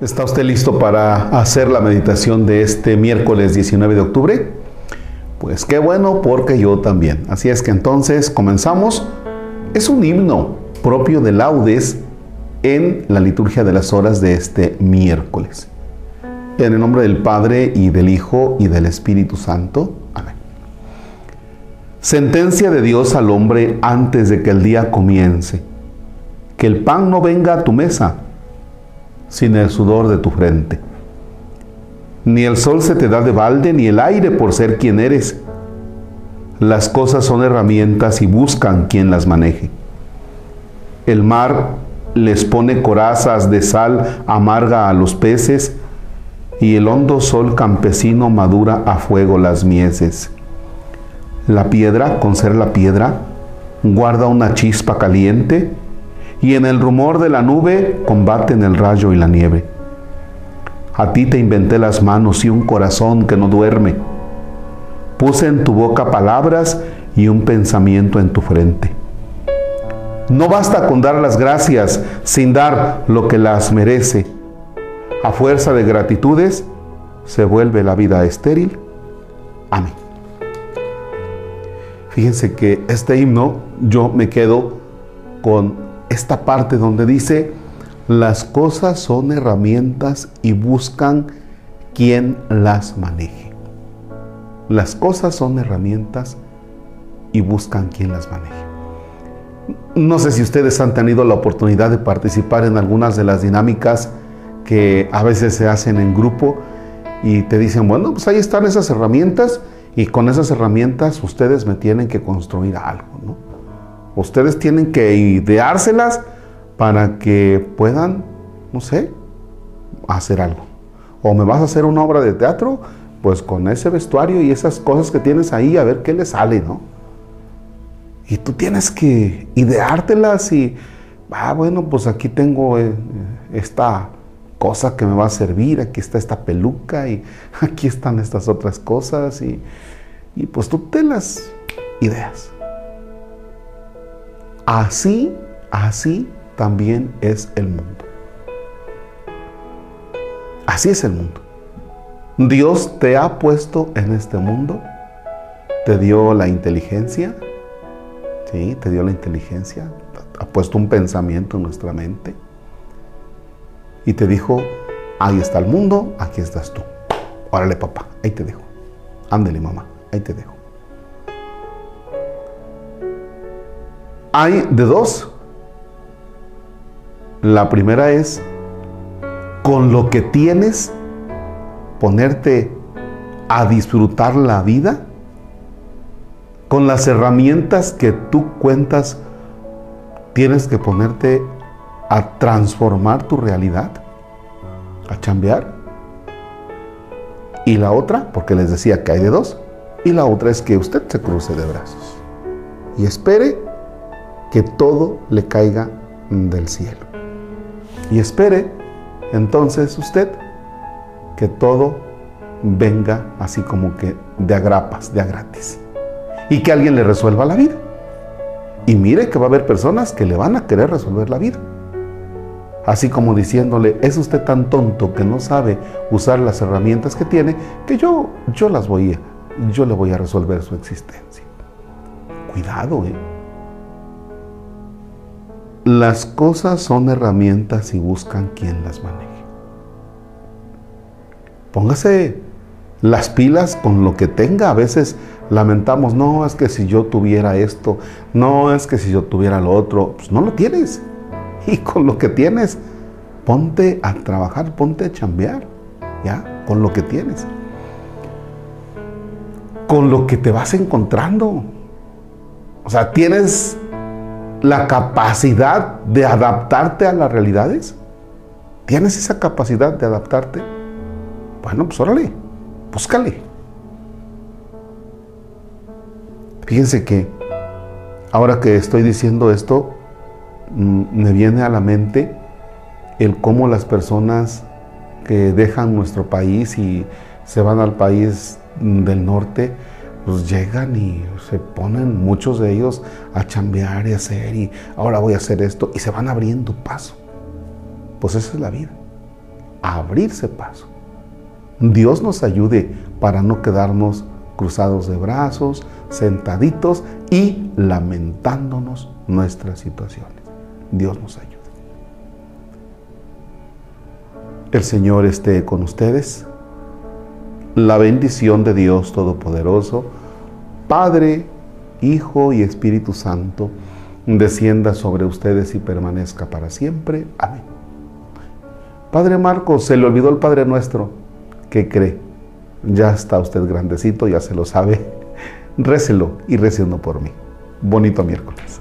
¿Está usted listo para hacer la meditación de este miércoles 19 de octubre? Pues qué bueno porque yo también. Así es que entonces comenzamos. Es un himno propio de laudes en la liturgia de las horas de este miércoles. En el nombre del Padre y del Hijo y del Espíritu Santo. Amén. Sentencia de Dios al hombre antes de que el día comience. Que el pan no venga a tu mesa sin el sudor de tu frente. Ni el sol se te da de balde, ni el aire por ser quien eres. Las cosas son herramientas y buscan quien las maneje. El mar les pone corazas de sal amarga a los peces, y el hondo sol campesino madura a fuego las mieses. La piedra, con ser la piedra, guarda una chispa caliente, y en el rumor de la nube combaten el rayo y la nieve. A ti te inventé las manos y un corazón que no duerme. Puse en tu boca palabras y un pensamiento en tu frente. No basta con dar las gracias sin dar lo que las merece. A fuerza de gratitudes se vuelve la vida estéril. Amén. Fíjense que este himno yo me quedo con esta parte donde dice, las cosas son herramientas y buscan quien las maneje. Las cosas son herramientas y buscan quien las maneje. No sé si ustedes han tenido la oportunidad de participar en algunas de las dinámicas que a veces se hacen en grupo y te dicen, bueno, pues ahí están esas herramientas y con esas herramientas ustedes me tienen que construir algo, ¿no? Ustedes tienen que ideárselas para que puedan, no sé, hacer algo. O me vas a hacer una obra de teatro, pues con ese vestuario y esas cosas que tienes ahí, a ver qué le sale, ¿no? Y tú tienes que ideártelas y, ah, bueno, pues aquí tengo eh, esta cosa que me va a servir, aquí está esta peluca y aquí están estas otras cosas y, y pues tú te las ideas. Así, así también es el mundo. Así es el mundo. Dios te ha puesto en este mundo, te dio la inteligencia, ¿sí? Te dio la inteligencia, ha puesto un pensamiento en nuestra mente y te dijo, ahí está el mundo, aquí estás tú. Órale papá, ahí te dejo. Ándele mamá, ahí te dejo. Hay de dos. La primera es, con lo que tienes, ponerte a disfrutar la vida, con las herramientas que tú cuentas, tienes que ponerte a transformar tu realidad, a chambear. Y la otra, porque les decía que hay de dos, y la otra es que usted se cruce de brazos y espere que todo le caiga del cielo. Y espere entonces usted que todo venga así como que de agrapas, de a gratis. Y que alguien le resuelva la vida. Y mire que va a haber personas que le van a querer resolver la vida. Así como diciéndole, es usted tan tonto que no sabe usar las herramientas que tiene, que yo, yo las voy a, yo le voy a resolver su existencia. Cuidado, ¿eh? Las cosas son herramientas y buscan quien las maneje. Póngase las pilas con lo que tenga. A veces lamentamos, no, es que si yo tuviera esto, no, es que si yo tuviera lo otro, pues no lo tienes. Y con lo que tienes, ponte a trabajar, ponte a chambear, ¿ya? Con lo que tienes. Con lo que te vas encontrando. O sea, tienes la capacidad de adaptarte a las realidades? ¿Tienes esa capacidad de adaptarte? Bueno, pues órale, búscale. Fíjense que ahora que estoy diciendo esto, mm, me viene a la mente el cómo las personas que dejan nuestro país y se van al país del norte, pues llegan y se ponen muchos de ellos a chambear y hacer y ahora voy a hacer esto y se van abriendo paso. Pues esa es la vida. abrirse paso. Dios nos ayude para no quedarnos cruzados de brazos, sentaditos y lamentándonos nuestras situaciones. Dios nos ayude. El Señor esté con ustedes. La bendición de Dios Todopoderoso, Padre, Hijo y Espíritu Santo, descienda sobre ustedes y permanezca para siempre. Amén. Padre Marcos, se le olvidó el Padre nuestro. ¿Qué cree? Ya está usted grandecito, ya se lo sabe. Récelo y recendo por mí. Bonito miércoles.